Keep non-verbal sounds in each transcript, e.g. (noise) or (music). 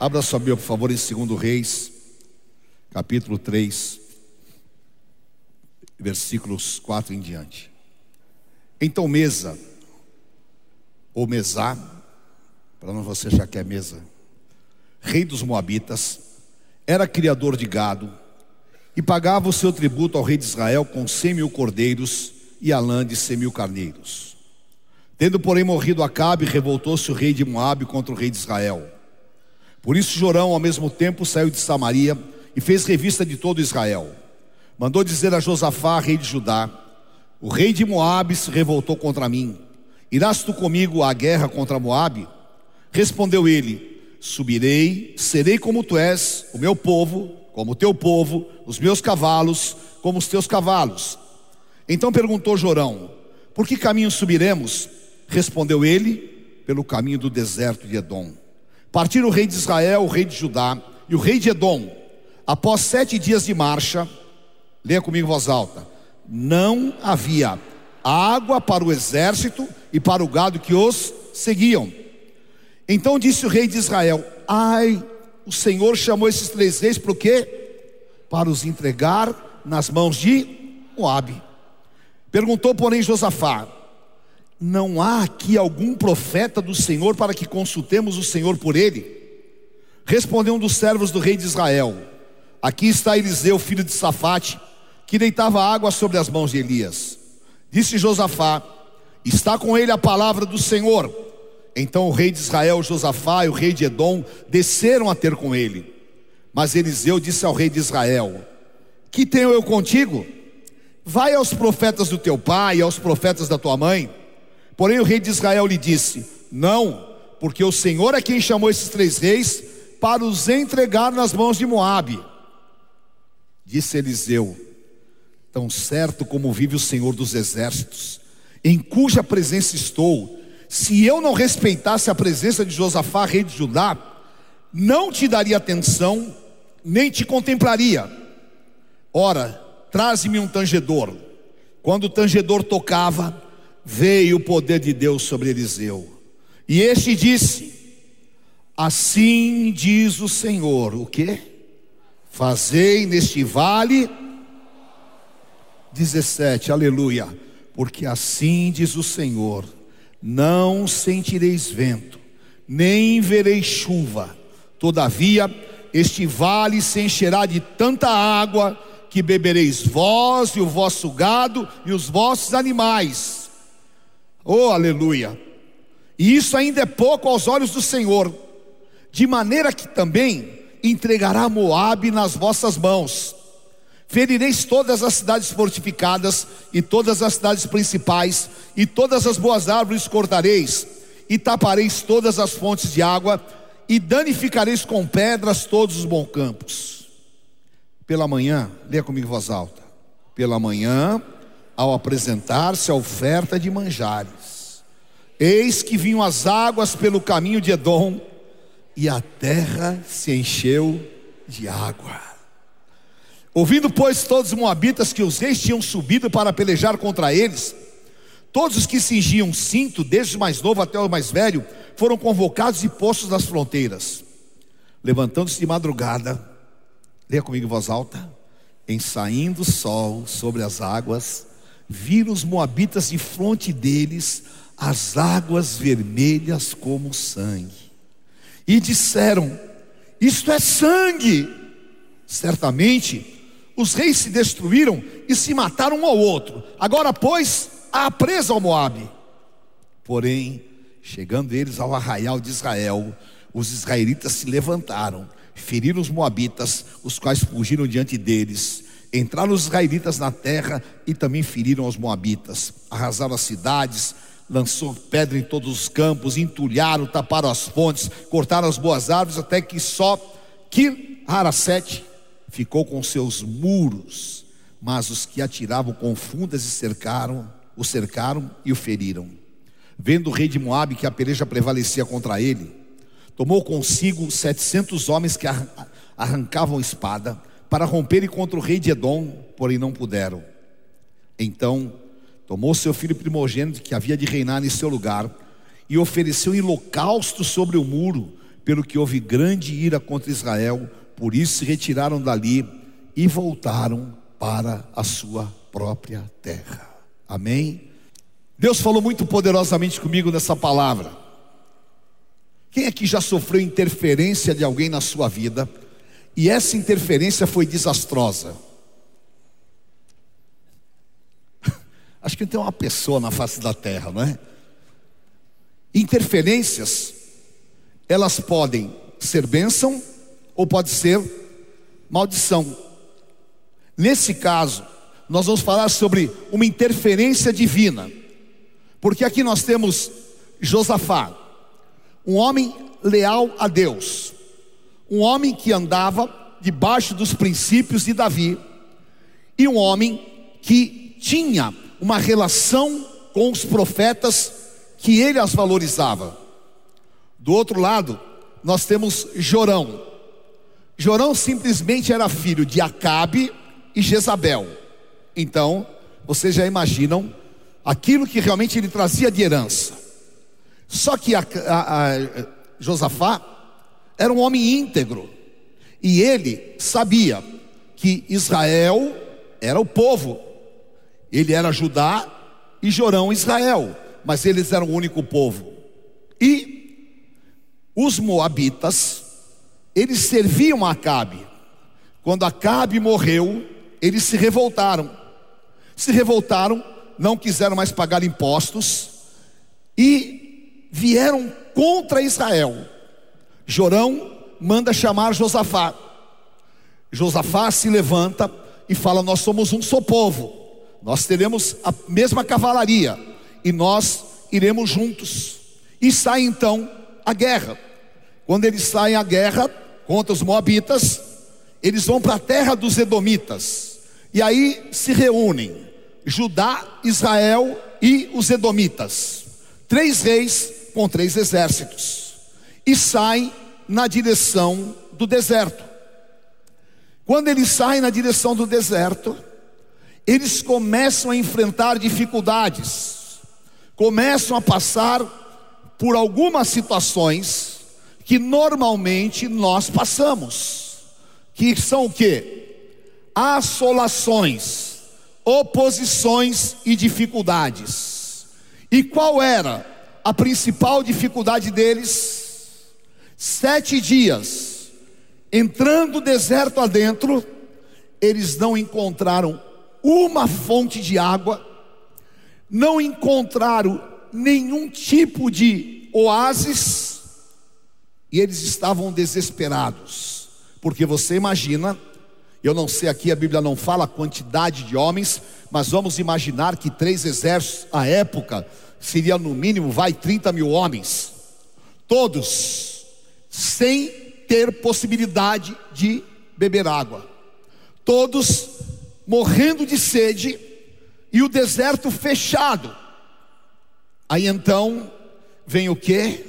Abra sua Bíblia, por favor, em 2 Reis, capítulo 3, versículos 4 em diante. Então, Mesa, ou Mesá, para não você achar que é Mesa, rei dos Moabitas, era criador de gado e pagava o seu tributo ao rei de Israel com cem mil cordeiros e a lã de cem mil carneiros. Tendo, porém, morrido Acabe, revoltou-se o rei de Moabe contra o rei de Israel. Por isso Jorão, ao mesmo tempo, saiu de Samaria e fez revista de todo Israel. Mandou dizer a Josafá, rei de Judá: O rei de Moabe se revoltou contra mim. Irás tu comigo à guerra contra Moabe? Respondeu ele: Subirei, serei como tu és, o meu povo, como o teu povo, os meus cavalos, como os teus cavalos. Então perguntou Jorão: Por que caminho subiremos? Respondeu ele, pelo caminho do deserto de Edom. Partiram o rei de Israel, o rei de Judá e o rei de Edom. Após sete dias de marcha, leia comigo em voz alta: não havia água para o exército e para o gado que os seguiam. Então disse o rei de Israel: Ai, o Senhor chamou esses três reis para o quê? Para os entregar nas mãos de Moabe. Perguntou, porém, Josafá: não há aqui algum profeta do Senhor para que consultemos o Senhor por ele? Respondeu um dos servos do rei de Israel: Aqui está Eliseu, filho de Safate, que deitava água sobre as mãos de Elias. Disse Josafá: Está com ele a palavra do Senhor. Então o rei de Israel, Josafá e o rei de Edom desceram a ter com ele. Mas Eliseu disse ao rei de Israel: Que tenho eu contigo? Vai aos profetas do teu pai e aos profetas da tua mãe Porém o rei de Israel lhe disse: Não, porque o Senhor é quem chamou esses três reis para os entregar nas mãos de Moabe. Disse Eliseu: Tão certo como vive o Senhor dos exércitos, em cuja presença estou, se eu não respeitasse a presença de Josafá, rei de Judá, não te daria atenção, nem te contemplaria. Ora, traze-me um tangedor. Quando o tangedor tocava, veio o poder de Deus sobre Eliseu. E este disse: Assim diz o Senhor, o que? Fazei neste vale 17, aleluia. Porque assim diz o Senhor: Não sentireis vento, nem vereis chuva. Todavia, este vale se encherá de tanta água que bebereis vós e o vosso gado e os vossos animais Oh, aleluia! E isso ainda é pouco aos olhos do Senhor, de maneira que também entregará Moabe nas vossas mãos. Ferireis todas as cidades fortificadas e todas as cidades principais, e todas as boas árvores cortareis, e tapareis todas as fontes de água, e danificareis com pedras todos os bons campos. Pela manhã, leia comigo em voz alta. Pela manhã ao apresentar-se a oferta de manjares. Eis que vinham as águas pelo caminho de Edom, e a terra se encheu de água. Ouvindo, pois, todos os moabitas que os reis tinham subido para pelejar contra eles, todos os que cingiam cinto, desde o mais novo até o mais velho, foram convocados e postos nas fronteiras. Levantando-se de madrugada, leia comigo em voz alta, em saindo o sol sobre as águas, viram os moabitas de fronte deles as águas vermelhas como sangue. E disseram: Isto é sangue. Certamente os reis se destruíram e se mataram um ao outro. Agora, pois, há presa ao Moabe. Porém, chegando eles ao arraial de Israel, os israelitas se levantaram, feriram os moabitas, os quais fugiram diante deles Entraram os israelitas na terra e também feriram os moabitas, arrasaram as cidades, lançou pedra em todos os campos, entulharam, taparam as fontes, cortaram as boas árvores, até que só que Harasete ficou com seus muros, mas os que atiravam com fundas e cercaram, o cercaram e o feriram. Vendo o rei de Moabe que a peleja prevalecia contra ele, tomou consigo setecentos homens que arrancavam espada, para romperem contra o rei de Edom, porém não puderam. Então tomou seu filho primogênito, que havia de reinar em seu lugar, e ofereceu em holocausto sobre o muro, pelo que houve grande ira contra Israel, por isso se retiraram dali e voltaram para a sua própria terra. Amém? Deus falou muito poderosamente comigo nessa palavra. Quem aqui já sofreu interferência de alguém na sua vida e essa interferência foi desastrosa? (laughs) Acho que tem uma pessoa na face da terra, não é? Interferências, elas podem ser bênção ou pode ser maldição. Nesse caso, nós vamos falar sobre uma interferência divina, porque aqui nós temos Josafá, um homem leal a Deus, um homem que andava debaixo dos princípios de Davi, e um homem que tinha uma relação com os profetas que ele as valorizava. Do outro lado, nós temos Jorão. Jorão simplesmente era filho de Acabe e Jezabel. Então, vocês já imaginam aquilo que realmente ele trazia de herança. Só que a, a, a Josafá era um homem íntegro, e ele sabia que Israel era o povo, ele era Judá e Jorão Israel, mas eles eram o único povo. E os moabitas, eles serviam a Acabe. Quando Acabe morreu, eles se revoltaram. Se revoltaram, não quiseram mais pagar impostos e vieram contra Israel. Jorão manda chamar Josafá. Josafá se levanta e fala: Nós somos um só povo, nós teremos a mesma cavalaria e nós iremos juntos. E sai então a guerra. Quando eles saem à guerra contra os Moabitas, eles vão para a terra dos Edomitas. E aí se reúnem Judá, Israel e os Edomitas. Três reis com três exércitos. E saem na direção do deserto. Quando eles saem na direção do deserto, eles começam a enfrentar dificuldades, começam a passar por algumas situações que normalmente nós passamos, que são o que? Assolações, oposições e dificuldades. E qual era a principal dificuldade deles? Sete dias, entrando deserto adentro, eles não encontraram uma fonte de água, não encontraram nenhum tipo de oásis, e eles estavam desesperados, porque você imagina, eu não sei aqui, a Bíblia não fala a quantidade de homens, mas vamos imaginar que três exércitos à época seria no mínimo, vai 30 mil homens, todos sem ter possibilidade de beber água, todos morrendo de sede e o deserto fechado. Aí então vem o que?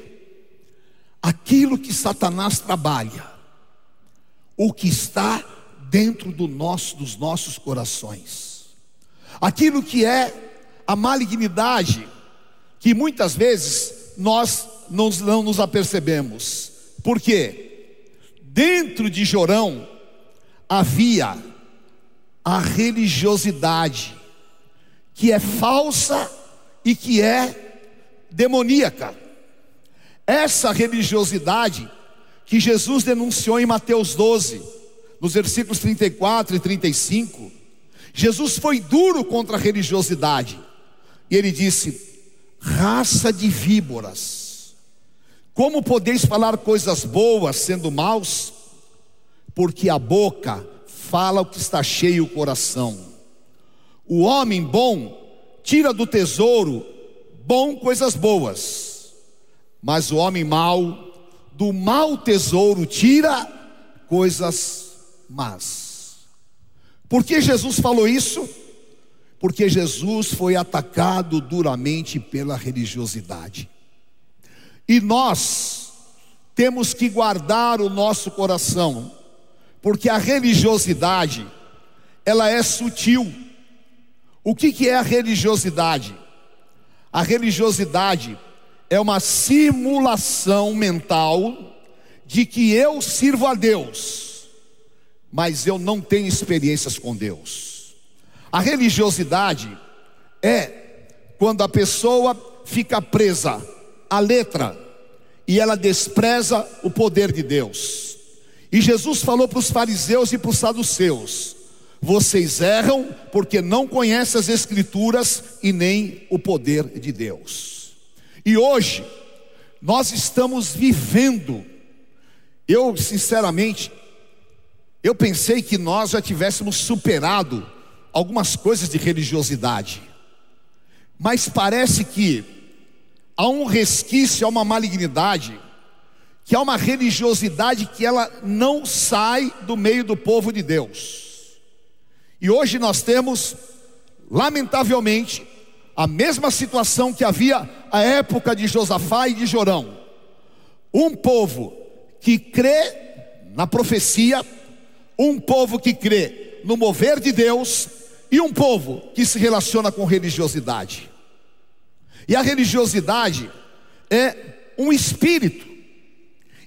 Aquilo que Satanás trabalha, o que está dentro do nosso, dos nossos corações, aquilo que é a malignidade, que muitas vezes nós não, não nos apercebemos, porque dentro de Jorão havia a religiosidade, que é falsa e que é demoníaca. Essa religiosidade que Jesus denunciou em Mateus 12, nos versículos 34 e 35, Jesus foi duro contra a religiosidade, e ele disse: raça de víboras, como podeis falar coisas boas sendo maus? Porque a boca fala o que está cheio o coração. O homem bom tira do tesouro bom coisas boas, mas o homem mau do mau tesouro tira coisas más. Por que Jesus falou isso? Porque Jesus foi atacado duramente pela religiosidade. E nós temos que guardar o nosso coração porque a religiosidade, ela é sutil. O que, que é a religiosidade? A religiosidade é uma simulação mental de que eu sirvo a Deus, mas eu não tenho experiências com Deus. A religiosidade é quando a pessoa fica presa à letra e ela despreza o poder de Deus. E Jesus falou para os fariseus e para os saduceus: vocês erram porque não conhecem as Escrituras e nem o poder de Deus. E hoje, nós estamos vivendo, eu sinceramente, eu pensei que nós já tivéssemos superado algumas coisas de religiosidade, mas parece que há um resquício, há uma malignidade, que há uma religiosidade que ela não sai do meio do povo de Deus. E hoje nós temos, lamentavelmente, a mesma situação que havia à época de Josafá e de Jorão. Um povo que crê na profecia, um povo que crê no mover de Deus e um povo que se relaciona com religiosidade. E a religiosidade é um espírito.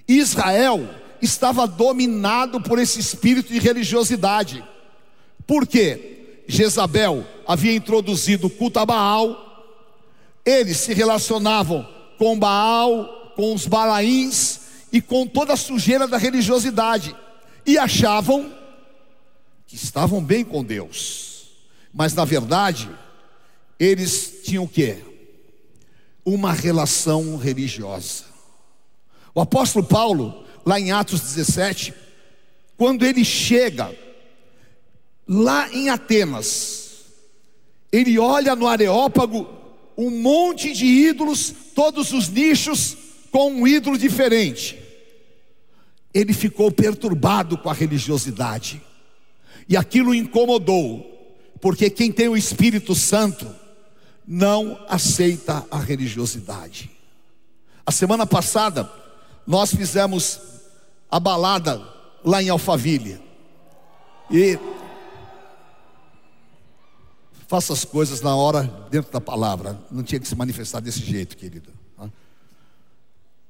Israel estava dominado por esse espírito de religiosidade. Por quê? Jezabel havia introduzido o culto a Baal, eles se relacionavam com Baal, com os Balaíns e com toda a sujeira da religiosidade, e achavam que estavam bem com Deus, mas na verdade, eles tinham o que? Uma relação religiosa. O apóstolo Paulo, lá em Atos 17, quando ele chega lá em Atenas, ele olha no Areópago um monte de ídolos, todos os nichos com um ídolo diferente. Ele ficou perturbado com a religiosidade, e aquilo incomodou, porque quem tem o Espírito Santo não aceita a religiosidade. A semana passada, nós fizemos a balada lá em Alphaville, e Faça as coisas na hora, dentro da palavra. Não tinha que se manifestar desse jeito, querido.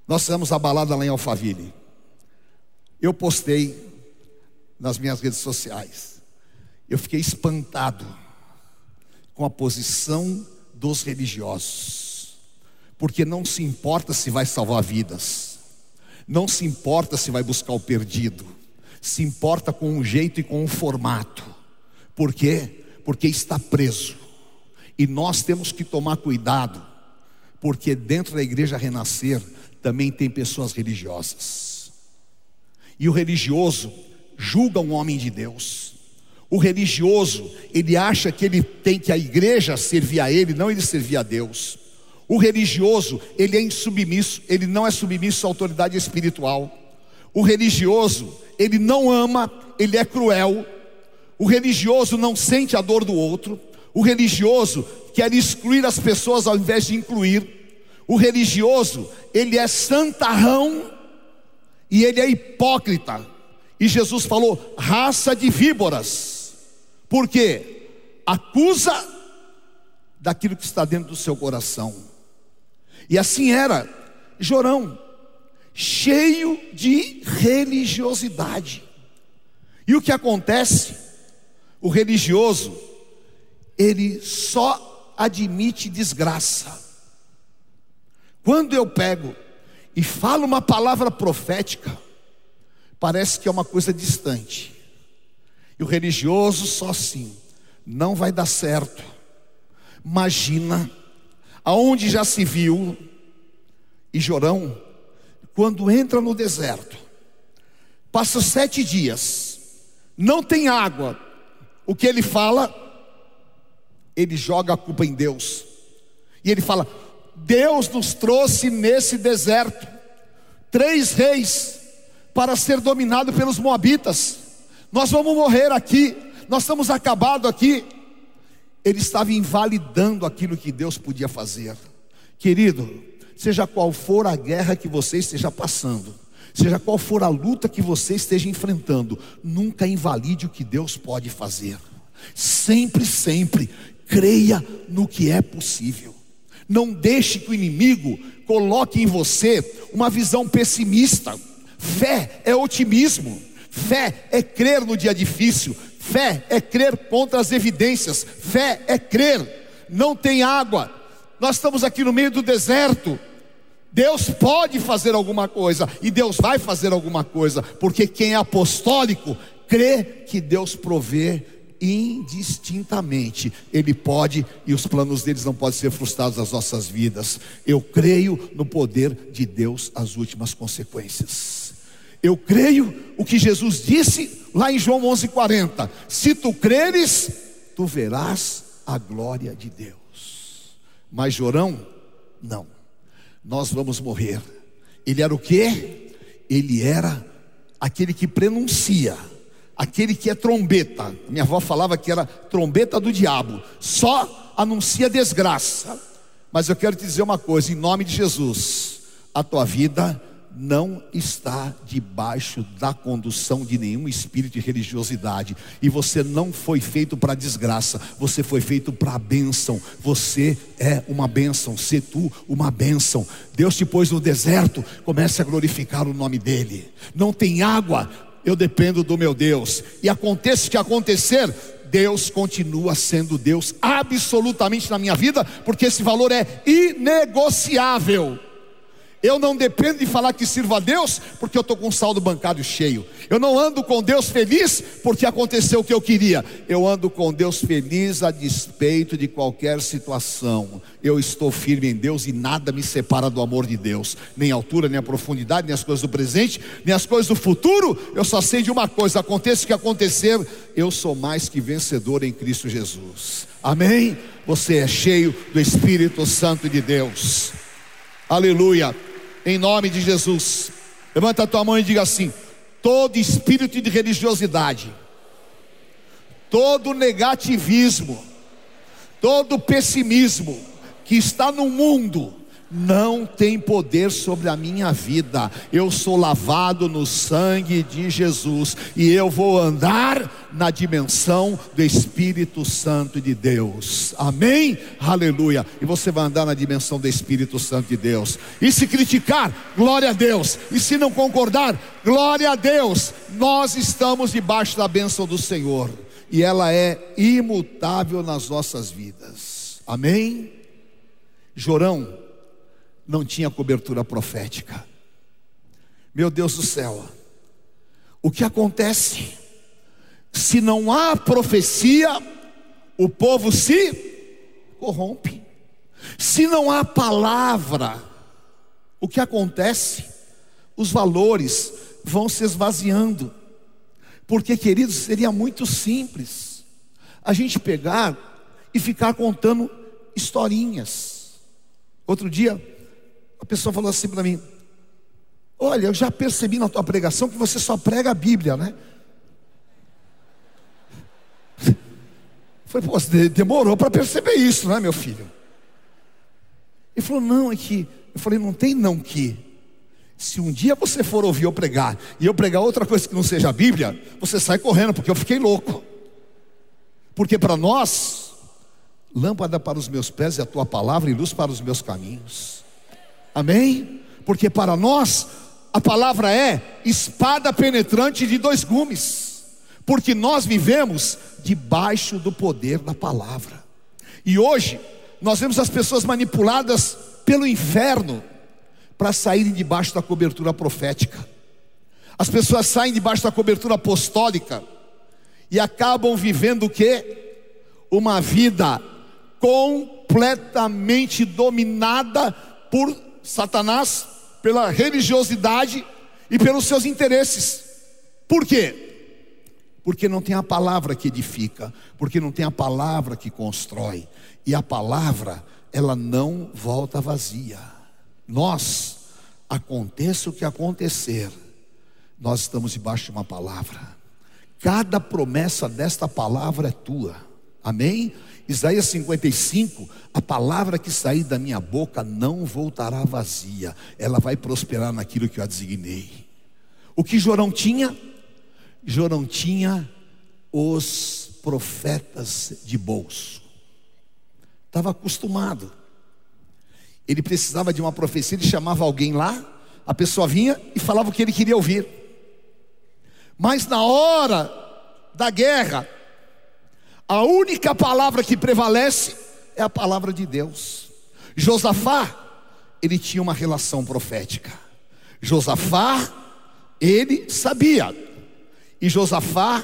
Nós fizemos a balada lá em Alphaville. Eu postei nas minhas redes sociais. Eu fiquei espantado com a posição dos religiosos. Porque não se importa se vai salvar vidas. Não se importa se vai buscar o perdido. Se importa com o jeito e com o formato. Por quê? porque está preso. E nós temos que tomar cuidado, porque dentro da igreja renascer também tem pessoas religiosas. E o religioso julga um homem de Deus. O religioso, ele acha que ele tem que a igreja servir a ele, não ele servir a Deus. O religioso, ele é insubmisso, ele não é submisso à autoridade espiritual. O religioso, ele não ama, ele é cruel, o religioso não sente a dor do outro. O religioso quer excluir as pessoas ao invés de incluir. O religioso, ele é santarrão e ele é hipócrita. E Jesus falou: raça de víboras. Por quê? Acusa daquilo que está dentro do seu coração. E assim era Jorão, cheio de religiosidade. E o que acontece? O religioso, ele só admite desgraça. Quando eu pego e falo uma palavra profética, parece que é uma coisa distante. E o religioso só assim, não vai dar certo. Imagina, aonde já se viu, e Jorão, quando entra no deserto, passa sete dias, não tem água, o que ele fala, ele joga a culpa em Deus. E ele fala: Deus nos trouxe nesse deserto três reis para ser dominado pelos moabitas. Nós vamos morrer aqui, nós estamos acabados aqui. Ele estava invalidando aquilo que Deus podia fazer. Querido, seja qual for a guerra que você esteja passando, Seja qual for a luta que você esteja enfrentando, nunca invalide o que Deus pode fazer. Sempre, sempre, creia no que é possível. Não deixe que o inimigo coloque em você uma visão pessimista, Fé é otimismo. Fé é crer no dia difícil. Fé é crer contra as evidências. Fé é crer. Não tem água. Nós estamos aqui no meio do deserto. Deus pode fazer alguma coisa e Deus vai fazer alguma coisa, porque quem é apostólico crê que Deus provê indistintamente. Ele pode e os planos deles não podem ser frustrados nas nossas vidas. Eu creio no poder de Deus as últimas consequências. Eu creio o que Jesus disse lá em João 11:40. Se tu creres, tu verás a glória de Deus. Mas Jorão, não nós vamos morrer. Ele era o que? Ele era aquele que prenuncia, aquele que é trombeta. Minha avó falava que era trombeta do diabo, só anuncia desgraça. Mas eu quero te dizer uma coisa, em nome de Jesus, a tua vida não está debaixo da condução de nenhum espírito de religiosidade. E você não foi feito para desgraça, você foi feito para a bênção. Você é uma bênção, se tu uma bênção. Deus te pôs no deserto, comece a glorificar o nome dEle. Não tem água, eu dependo do meu Deus. E aconteça o que acontecer, Deus continua sendo Deus absolutamente na minha vida, porque esse valor é inegociável. Eu não dependo de falar que sirvo a Deus porque eu estou com o saldo bancário cheio. Eu não ando com Deus feliz porque aconteceu o que eu queria. Eu ando com Deus feliz a despeito de qualquer situação. Eu estou firme em Deus e nada me separa do amor de Deus. Nem a altura, nem a profundidade, nem as coisas do presente, nem as coisas do futuro. Eu só sei de uma coisa: aconteça o que acontecer, eu sou mais que vencedor em Cristo Jesus. Amém? Você é cheio do Espírito Santo de Deus. Aleluia em nome de Jesus. Levanta a tua mão e diga assim: todo espírito de religiosidade, todo negativismo, todo pessimismo que está no mundo, não tem poder sobre a minha vida. Eu sou lavado no sangue de Jesus e eu vou andar na dimensão do Espírito Santo de Deus. Amém? Aleluia. E você vai andar na dimensão do Espírito Santo de Deus. E se criticar, glória a Deus. E se não concordar, glória a Deus. Nós estamos debaixo da bênção do Senhor e ela é imutável nas nossas vidas. Amém? Jorão não tinha cobertura profética. Meu Deus do céu, o que acontece? Se não há profecia, o povo se corrompe. Se não há palavra, o que acontece? Os valores vão se esvaziando. Porque, queridos, seria muito simples a gente pegar e ficar contando historinhas. Outro dia, a pessoa falou assim para mim: Olha, eu já percebi na tua pregação que você só prega a Bíblia, né? Foi, pô, demorou para perceber isso, né, meu filho? Ele falou: Não, é que. Eu falei: Não tem não que. Se um dia você for ouvir eu pregar e eu pregar outra coisa que não seja a Bíblia, você sai correndo, porque eu fiquei louco. Porque para nós, lâmpada para os meus pés é a tua palavra e luz para os meus caminhos. Amém? Porque para nós a palavra é espada penetrante de dois gumes. Porque nós vivemos debaixo do poder da palavra. E hoje nós vemos as pessoas manipuladas pelo inferno para saírem debaixo da cobertura profética. As pessoas saem debaixo da cobertura apostólica e acabam vivendo o que? Uma vida completamente dominada por Satanás pela religiosidade e pelos seus interesses. Por quê? Porque não tem a palavra que edifica, porque não tem a palavra que constrói, e a palavra, ela não volta vazia. Nós, aconteça o que acontecer, nós estamos debaixo de uma palavra. Cada promessa desta palavra é tua. Amém? Isaías 55, a palavra que sair da minha boca não voltará vazia, ela vai prosperar naquilo que eu a designei. O que Jorão tinha? Jorão tinha os profetas de bolso, estava acostumado. Ele precisava de uma profecia, ele chamava alguém lá, a pessoa vinha e falava o que ele queria ouvir. Mas na hora da guerra, a única palavra que prevalece é a palavra de Deus. Josafá, ele tinha uma relação profética. Josafá, ele sabia. E Josafá,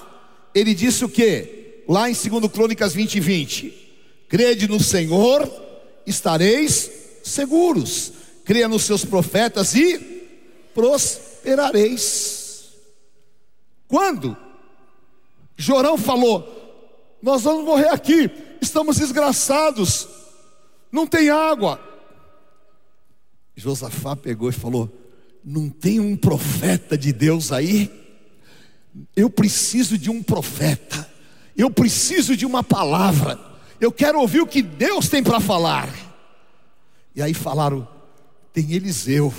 ele disse o que? Lá em 2 Crônicas 20 e 20: Crede no Senhor, estareis seguros. Creia nos seus profetas e prosperareis. Quando Jorão falou: nós vamos morrer aqui, estamos desgraçados, não tem água. Josafá pegou e falou: Não tem um profeta de Deus aí? Eu preciso de um profeta, eu preciso de uma palavra, eu quero ouvir o que Deus tem para falar. E aí falaram: Tem Eliseu,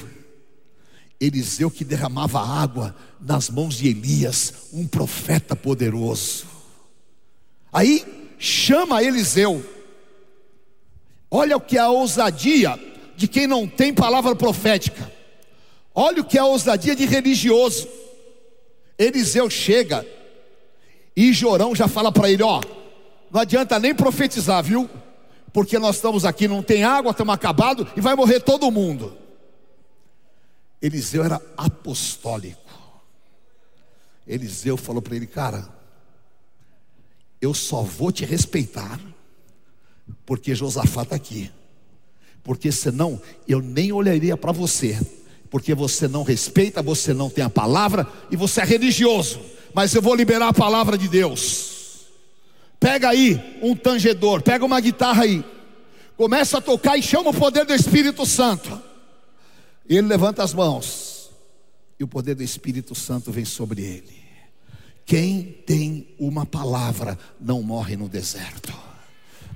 Eliseu que derramava água nas mãos de Elias, um profeta poderoso. Aí chama Eliseu. Olha o que é a ousadia de quem não tem palavra profética. Olha o que é a ousadia de religioso. Eliseu chega e Jorão já fala para ele: Ó, não adianta nem profetizar, viu? Porque nós estamos aqui, não tem água, estamos acabados e vai morrer todo mundo. Eliseu era apostólico. Eliseu falou para ele: Cara, eu só vou te respeitar, porque Josafá está aqui. Porque senão eu nem olharia para você, porque você não respeita, você não tem a palavra e você é religioso. Mas eu vou liberar a palavra de Deus. Pega aí um tangedor, pega uma guitarra aí, começa a tocar e chama o poder do Espírito Santo. Ele levanta as mãos e o poder do Espírito Santo vem sobre ele. Quem tem uma palavra não morre no deserto.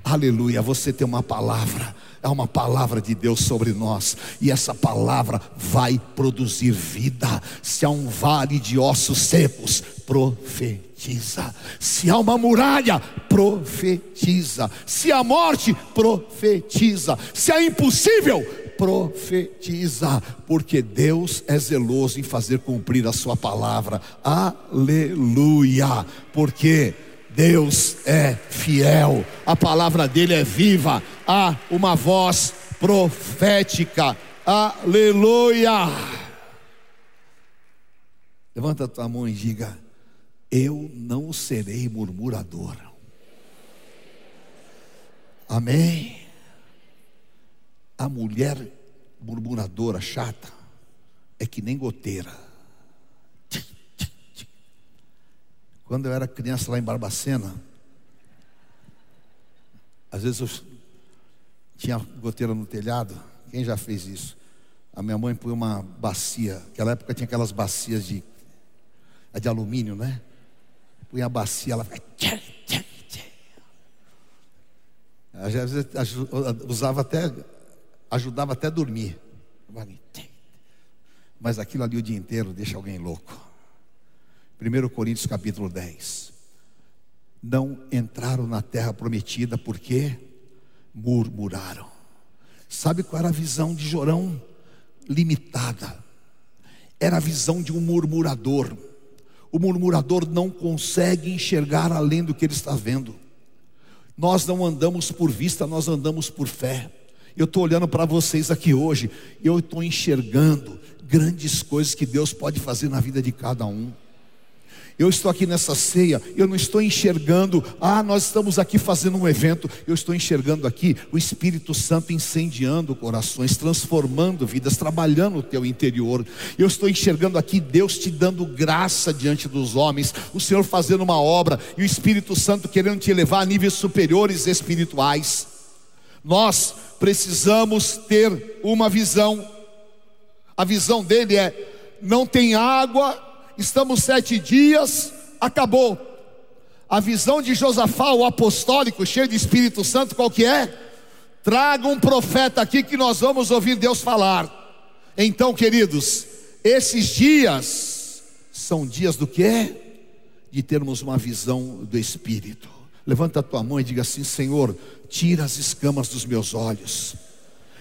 Aleluia, você tem uma palavra, é uma palavra de Deus sobre nós, e essa palavra vai produzir vida. Se há um vale de ossos secos, profetiza. Se há uma muralha, profetiza. Se há morte, profetiza. Se há impossível, profetiza, porque Deus é zeloso em fazer cumprir a sua palavra. Aleluia! Porque Deus é fiel, a palavra dele é viva, há uma voz profética. Aleluia! Levanta a tua mão e diga: Eu não serei murmurador. Amém. A mulher murmuradora, chata, é que nem goteira. Quando eu era criança lá em Barbacena, às vezes eu tinha goteira no telhado. Quem já fez isso? A minha mãe põe uma bacia. Naquela época tinha aquelas bacias de, de alumínio, né? Põe a bacia, ela vai. Às vezes usava até ajudava até a dormir. Mas aquilo ali o dia inteiro deixa alguém louco. 1 Coríntios capítulo 10. Não entraram na terra prometida porque murmuraram. Sabe qual era a visão de Jorão? Limitada. Era a visão de um murmurador. O murmurador não consegue enxergar além do que ele está vendo. Nós não andamos por vista, nós andamos por fé. Eu estou olhando para vocês aqui hoje, eu estou enxergando grandes coisas que Deus pode fazer na vida de cada um. Eu estou aqui nessa ceia, eu não estou enxergando, ah, nós estamos aqui fazendo um evento, eu estou enxergando aqui o Espírito Santo incendiando corações, transformando vidas, trabalhando o teu interior. Eu estou enxergando aqui Deus te dando graça diante dos homens, o Senhor fazendo uma obra e o Espírito Santo querendo te levar a níveis superiores espirituais. Nós precisamos ter uma visão. A visão dele é: não tem água, estamos sete dias, acabou. A visão de Josafá, o apostólico, cheio de Espírito Santo, qual que é? Traga um profeta aqui que nós vamos ouvir Deus falar. Então, queridos, esses dias são dias do que? De termos uma visão do Espírito. Levanta a tua mão e diga assim: Senhor, tira as escamas dos meus olhos.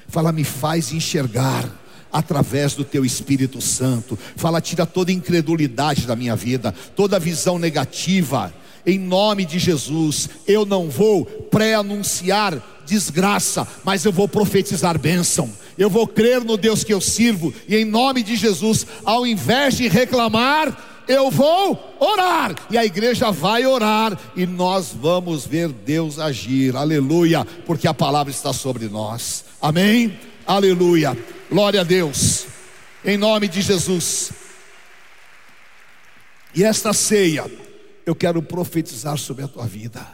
Fala, me faz enxergar através do teu Espírito Santo. Fala, tira toda incredulidade da minha vida, toda visão negativa. Em nome de Jesus, eu não vou pré-anunciar desgraça, mas eu vou profetizar bênção. Eu vou crer no Deus que eu sirvo, e em nome de Jesus, ao invés de reclamar, eu vou orar, e a igreja vai orar, e nós vamos ver Deus agir, aleluia, porque a palavra está sobre nós, amém? Aleluia, glória a Deus, em nome de Jesus. E esta ceia, eu quero profetizar sobre a tua vida,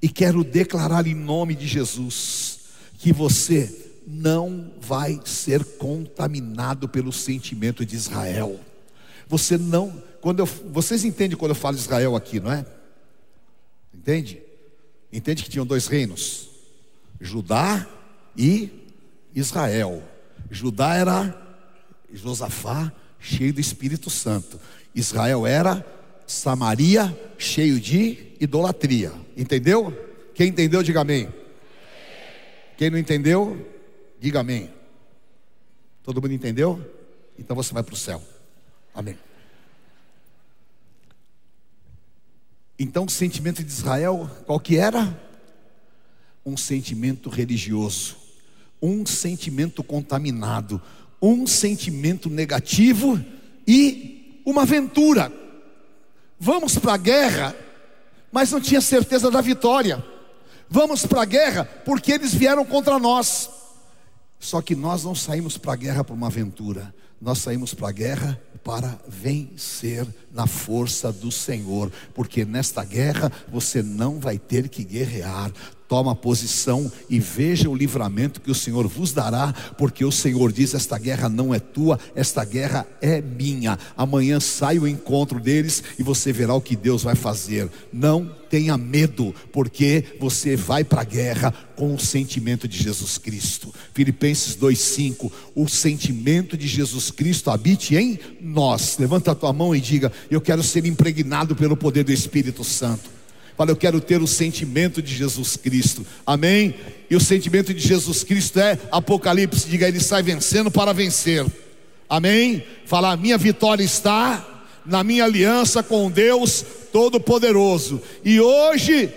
e quero declarar em nome de Jesus, que você não vai ser contaminado pelo sentimento de Israel. Você não, quando eu, vocês entendem quando eu falo Israel aqui, não é? Entende? Entende que tinham dois reinos? Judá e Israel. Judá era Josafá, cheio do Espírito Santo. Israel era Samaria, cheio de idolatria. Entendeu? Quem entendeu, diga amém. Quem não entendeu, diga amém. Todo mundo entendeu? Então você vai para o céu. Amém. Então o sentimento de Israel, qual que era? Um sentimento religioso, um sentimento contaminado, um sentimento negativo e uma aventura. Vamos para a guerra, mas não tinha certeza da vitória. Vamos para a guerra porque eles vieram contra nós. Só que nós não saímos para a guerra por uma aventura, nós saímos para a guerra para vencer na força do Senhor, porque nesta guerra você não vai ter que guerrear, toma posição e veja o livramento que o Senhor vos dará, porque o Senhor diz: esta guerra não é tua, esta guerra é minha. Amanhã sai o encontro deles e você verá o que Deus vai fazer. Não tenha medo, porque você vai para a guerra com o sentimento de Jesus Cristo. Filipenses 2:5, o sentimento de Jesus Cristo habite em nós. Levanta a tua mão e diga: eu quero ser impregnado pelo poder do Espírito Santo. Fala, eu quero ter o sentimento de Jesus Cristo. Amém? E o sentimento de Jesus Cristo é Apocalipse, diga, ele sai vencendo para vencer. Amém? Fala, a minha vitória está na minha aliança com Deus Todo-Poderoso. E hoje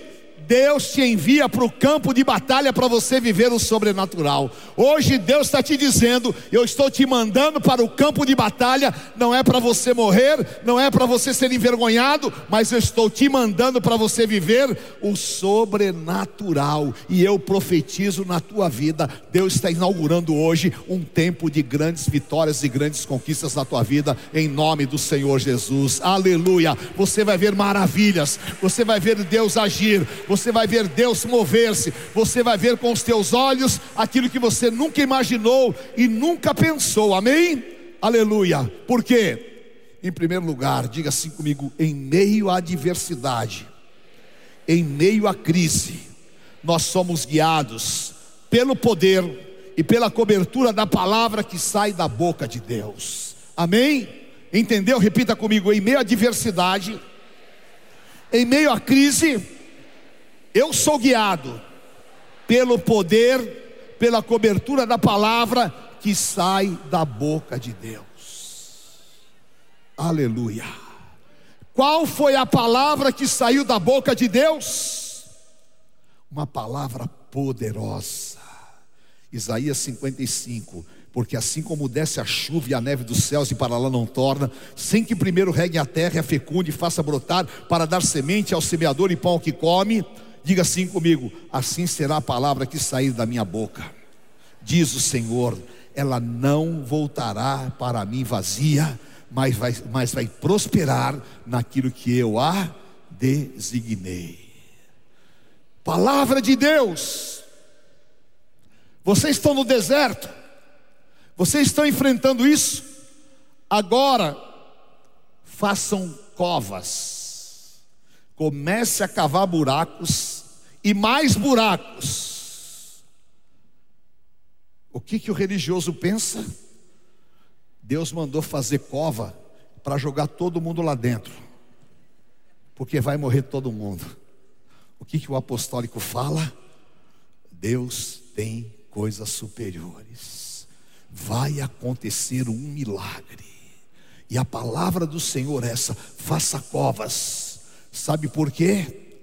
Deus te envia para o campo de batalha para você viver o sobrenatural. Hoje Deus está te dizendo: eu estou te mandando para o campo de batalha. Não é para você morrer, não é para você ser envergonhado, mas eu estou te mandando para você viver o sobrenatural. E eu profetizo na tua vida: Deus está inaugurando hoje um tempo de grandes vitórias e grandes conquistas na tua vida, em nome do Senhor Jesus. Aleluia. Você vai ver maravilhas, você vai ver Deus agir. Você você vai ver Deus mover-se, você vai ver com os teus olhos aquilo que você nunca imaginou e nunca pensou, amém? Aleluia, por quê? Em primeiro lugar, diga assim comigo: em meio à adversidade, em meio à crise, nós somos guiados pelo poder e pela cobertura da palavra que sai da boca de Deus, amém? Entendeu? Repita comigo: em meio à adversidade, em meio à crise, eu sou guiado pelo poder, pela cobertura da palavra que sai da boca de Deus. Aleluia. Qual foi a palavra que saiu da boca de Deus? Uma palavra poderosa. Isaías 55 porque assim como desce a chuva e a neve dos céus e para lá não torna, sem que primeiro regue a terra e a fecunde e faça brotar para dar semente ao semeador e pão que come, Diga assim comigo: assim será a palavra que sair da minha boca. Diz o Senhor: ela não voltará para mim vazia, mas vai, mas vai prosperar naquilo que eu a designei. Palavra de Deus. Vocês estão no deserto, vocês estão enfrentando isso. Agora, façam covas, comece a cavar buracos e mais buracos. O que, que o religioso pensa? Deus mandou fazer cova para jogar todo mundo lá dentro, porque vai morrer todo mundo. O que, que o apostólico fala? Deus tem coisas superiores. vai acontecer um milagre. E a palavra do Senhor é essa: faça covas. Sabe por quê?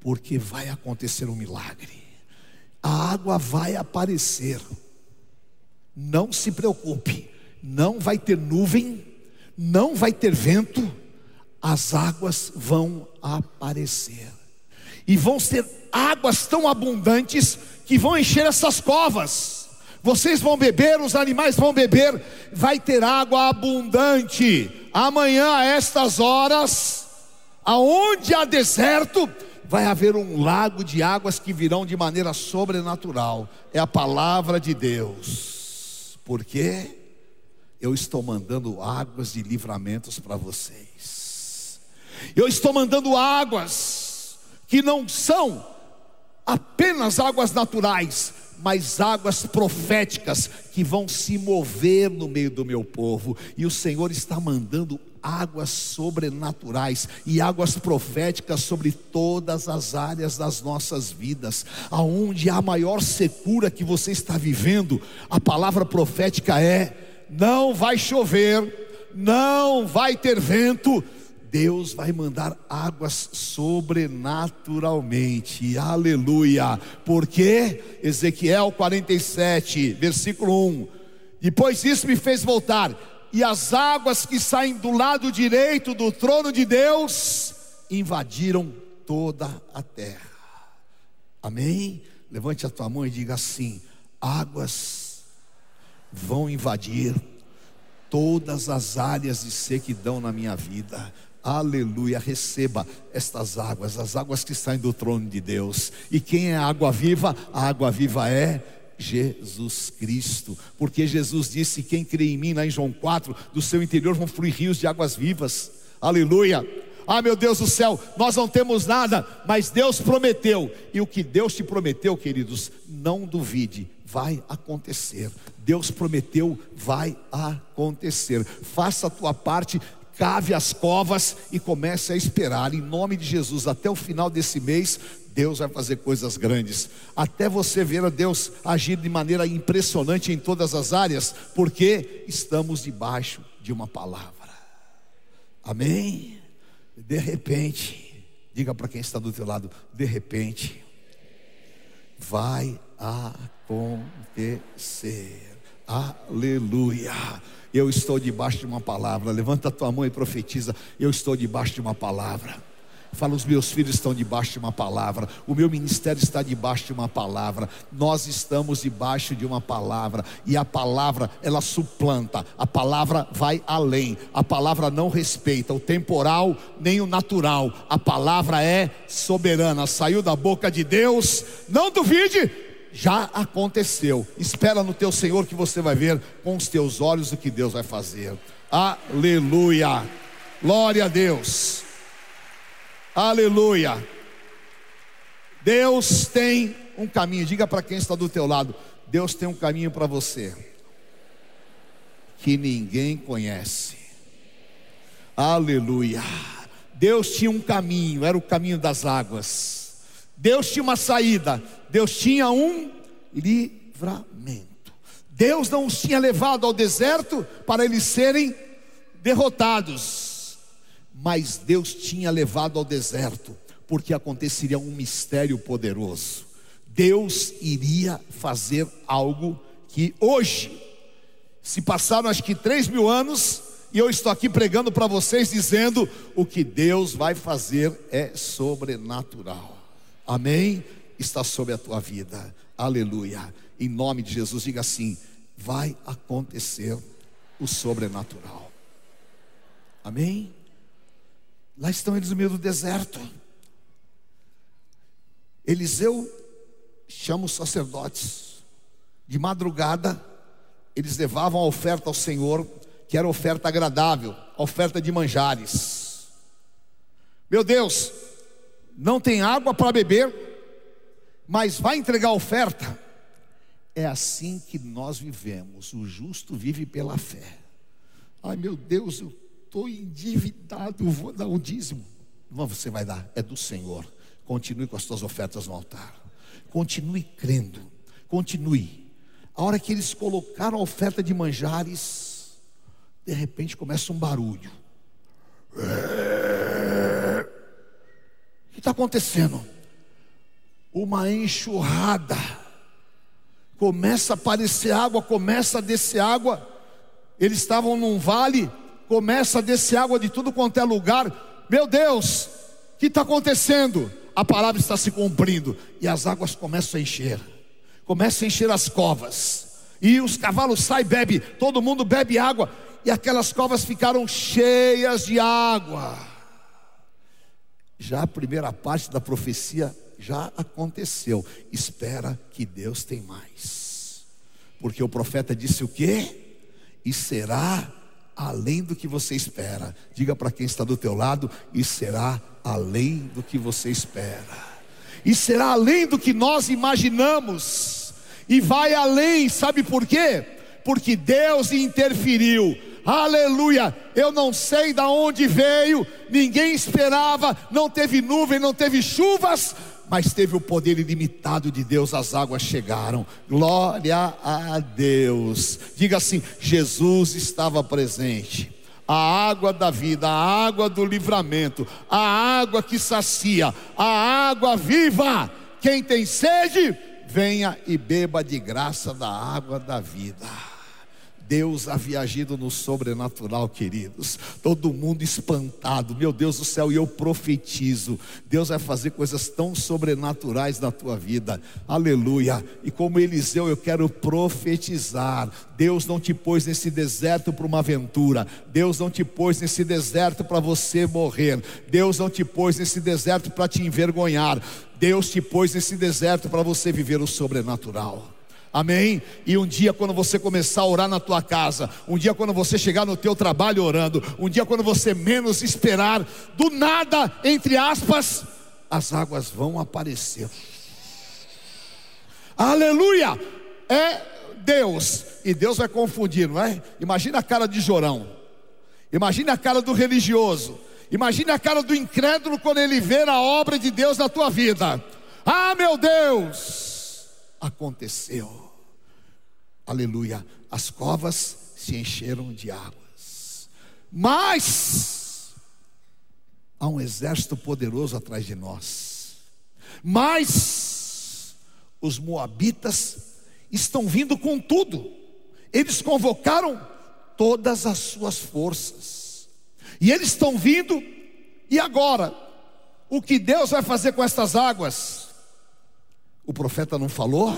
Porque vai acontecer um milagre. A água vai aparecer. Não se preocupe, não vai ter nuvem, não vai ter vento, as águas vão aparecer. E vão ser águas tão abundantes que vão encher essas covas. Vocês vão beber, os animais vão beber, vai ter água abundante. Amanhã, a estas horas, aonde há deserto, vai haver um lago de águas que virão de maneira sobrenatural. É a palavra de Deus. Porque eu estou mandando águas de livramentos para vocês. Eu estou mandando águas que não são apenas águas naturais, mas águas proféticas que vão se mover no meio do meu povo, e o Senhor está mandando águas sobrenaturais e águas proféticas sobre todas as áreas das nossas vidas, aonde há maior secura que você está vivendo, a palavra profética é: não vai chover, não vai ter vento, Deus vai mandar águas sobrenaturalmente, aleluia, porque Ezequiel 47, versículo 1: depois isso me fez voltar, e as águas que saem do lado direito do trono de Deus invadiram toda a terra. Amém? Levante a tua mão e diga assim: águas vão invadir todas as áreas de sequidão na minha vida Aleluia, receba estas águas, as águas que saem do trono de Deus. E quem é água viva? A água viva é Jesus Cristo, porque Jesus disse: Quem crê em mim, lá em João 4, do seu interior vão fluir rios de águas vivas. Aleluia. Ah, meu Deus do céu, nós não temos nada, mas Deus prometeu, e o que Deus te prometeu, queridos, não duvide, vai acontecer. Deus prometeu, vai acontecer. Faça a tua parte, cave as covas e comece a esperar, em nome de Jesus, até o final desse mês, Deus vai fazer coisas grandes, até você ver a Deus agir de maneira impressionante em todas as áreas, porque estamos debaixo de uma palavra, amém? De repente, diga para quem está do teu lado, de repente, vai acontecer, aleluia. Eu estou debaixo de uma palavra. Levanta a tua mão e profetiza: Eu estou debaixo de uma palavra. Fala, os meus filhos estão debaixo de uma palavra, o meu ministério está debaixo de uma palavra, nós estamos debaixo de uma palavra, e a palavra ela suplanta, a palavra vai além, a palavra não respeita o temporal nem o natural, a palavra é soberana, saiu da boca de Deus, não duvide, já aconteceu. Espera no teu Senhor que você vai ver com os teus olhos o que Deus vai fazer. Aleluia. Glória a Deus. Aleluia. Deus tem um caminho. Diga para quem está do teu lado, Deus tem um caminho para você que ninguém conhece. Aleluia. Deus tinha um caminho, era o caminho das águas. Deus tinha uma saída, Deus tinha um livramento. Deus não os tinha levado ao deserto para eles serem derrotados, mas Deus tinha levado ao deserto porque aconteceria um mistério poderoso. Deus iria fazer algo que hoje, se passaram acho que três mil anos, e eu estou aqui pregando para vocês dizendo: o que Deus vai fazer é sobrenatural. Amém? Está sobre a tua vida. Aleluia. Em nome de Jesus, diga assim: vai acontecer o sobrenatural. Amém? Lá estão eles no meio do deserto. Eliseu chama os sacerdotes. De madrugada, eles levavam a oferta ao Senhor, que era oferta agradável, oferta de manjares. Meu Deus, não tem água para beber, mas vai entregar oferta. É assim que nós vivemos. O justo vive pela fé. Ai meu Deus, eu estou endividado, vou dar o dízimo. Não, você vai dar, é do Senhor. Continue com as suas ofertas no altar. Continue crendo. Continue. A hora que eles colocaram a oferta de manjares, de repente começa um barulho. Que está acontecendo? Uma enxurrada. Começa a aparecer água, começa a descer água. Eles estavam num vale, começa a descer água de tudo quanto é lugar. Meu Deus, o que está acontecendo? A palavra está se cumprindo e as águas começam a encher começa a encher as covas. E os cavalos saem, bebe, todo mundo bebe água, e aquelas covas ficaram cheias de água. Já a primeira parte da profecia já aconteceu. Espera que Deus tem mais. Porque o profeta disse o quê? E será além do que você espera. Diga para quem está do teu lado, e será além do que você espera. E será além do que nós imaginamos e vai além, sabe por quê? Porque Deus interferiu. Aleluia! Eu não sei de onde veio, ninguém esperava, não teve nuvem, não teve chuvas, mas teve o poder ilimitado de Deus, as águas chegaram. Glória a Deus. Diga assim: Jesus estava presente. A água da vida, a água do livramento, a água que sacia, a água viva. Quem tem sede, venha e beba de graça da água da vida. Deus havia agido no sobrenatural, queridos. Todo mundo espantado, meu Deus do céu, e eu profetizo: Deus vai fazer coisas tão sobrenaturais na tua vida, aleluia. E como Eliseu, eu quero profetizar: Deus não te pôs nesse deserto para uma aventura, Deus não te pôs nesse deserto para você morrer, Deus não te pôs nesse deserto para te envergonhar, Deus te pôs nesse deserto para você viver o sobrenatural. Amém? E um dia quando você começar a orar na tua casa, um dia quando você chegar no teu trabalho orando, um dia quando você menos esperar, do nada, entre aspas, as águas vão aparecer. Aleluia! É Deus, e Deus vai confundir, não é? Imagina a cara de Jorão. Imagina a cara do religioso. Imagine a cara do incrédulo quando ele vê a obra de Deus na tua vida. Ah, meu Deus! Aconteceu. Aleluia. As covas se encheram de águas. Mas há um exército poderoso atrás de nós. Mas os moabitas estão vindo com tudo. Eles convocaram todas as suas forças. E eles estão vindo e agora o que Deus vai fazer com estas águas? O profeta não falou?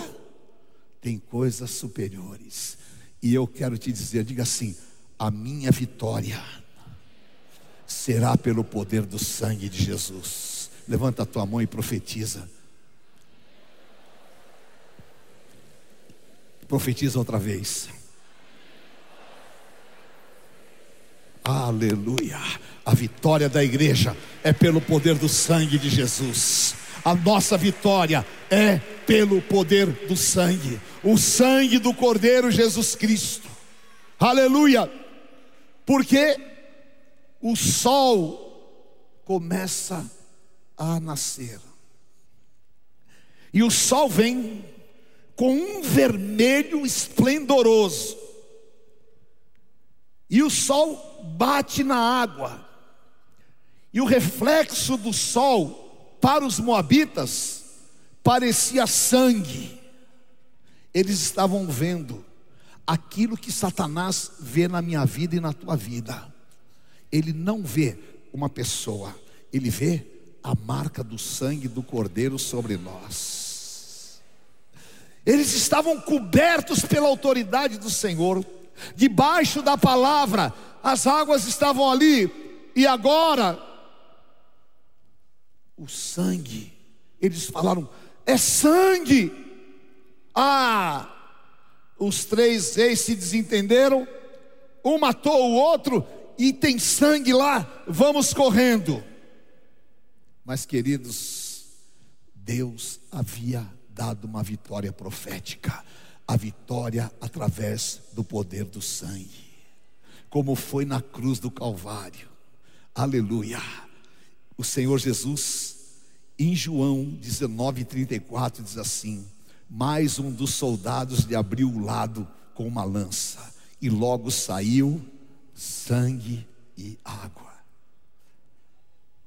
Tem coisas superiores. E eu quero te dizer, diga assim: a minha vitória será pelo poder do sangue de Jesus. Levanta a tua mão e profetiza. Profetiza outra vez. Aleluia. A vitória da igreja é pelo poder do sangue de Jesus. A nossa vitória é pelo poder do sangue, o sangue do Cordeiro Jesus Cristo. Aleluia! Porque o sol começa a nascer. E o sol vem com um vermelho esplendoroso. E o sol bate na água. E o reflexo do sol para os moabitas parecia sangue. Eles estavam vendo aquilo que Satanás vê na minha vida e na tua vida. Ele não vê uma pessoa, ele vê a marca do sangue do Cordeiro sobre nós. Eles estavam cobertos pela autoridade do Senhor, debaixo da palavra, as águas estavam ali, e agora o sangue. Eles falaram: é sangue. Ah, os três reis se desentenderam, um matou o outro e tem sangue lá, vamos correndo. Mas, queridos, Deus havia dado uma vitória profética, a vitória através do poder do sangue, como foi na cruz do Calvário. Aleluia. O Senhor Jesus em João 19:34 diz assim: mais um dos soldados lhe abriu o lado com uma lança, e logo saiu sangue e água.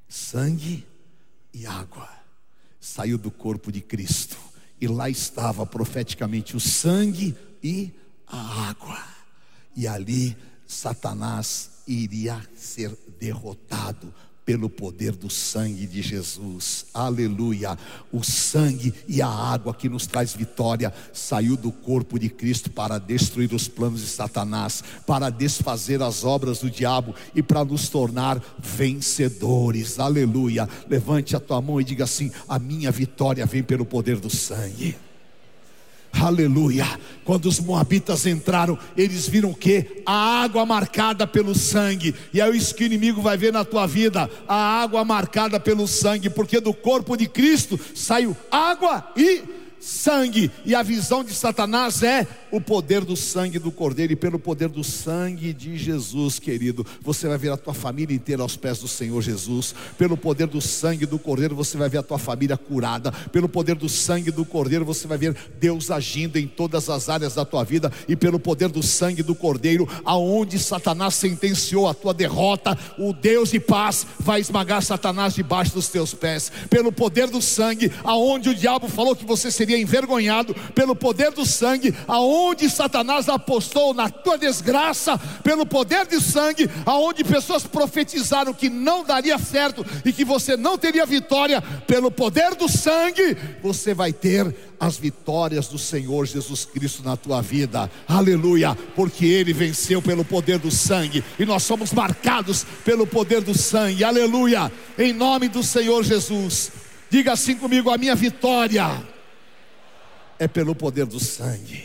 Sangue e água saiu do corpo de Cristo, e lá estava profeticamente o sangue e a água, e ali Satanás iria ser derrotado pelo poder do sangue de Jesus. Aleluia. O sangue e a água que nos traz vitória saiu do corpo de Cristo para destruir os planos de Satanás, para desfazer as obras do diabo e para nos tornar vencedores. Aleluia. Levante a tua mão e diga assim: a minha vitória vem pelo poder do sangue. Aleluia. Quando os moabitas entraram, eles viram o que? A água marcada pelo sangue. E é isso que o inimigo vai ver na tua vida: a água marcada pelo sangue, porque do corpo de Cristo saiu água e sangue, e a visão de Satanás é o poder do sangue do Cordeiro, e pelo poder do sangue de Jesus, querido, você vai ver a tua família inteira aos pés do Senhor Jesus, pelo poder do sangue do Cordeiro, você vai ver a tua família curada, pelo poder do sangue do Cordeiro, você vai ver Deus agindo em todas as áreas da tua vida, e pelo poder do sangue do Cordeiro, aonde Satanás sentenciou a tua derrota, o Deus de paz vai esmagar Satanás debaixo dos teus pés, pelo poder do sangue, aonde o diabo falou que você seria envergonhado, pelo poder do sangue, aonde Satanás apostou na tua desgraça, pelo poder de sangue, aonde pessoas profetizaram que não daria certo e que você não teria vitória, pelo poder do sangue, você vai ter as vitórias do Senhor Jesus Cristo na tua vida, aleluia, porque Ele venceu pelo poder do sangue e nós somos marcados pelo poder do sangue, aleluia, em nome do Senhor Jesus. Diga assim comigo: a minha vitória é pelo poder do sangue.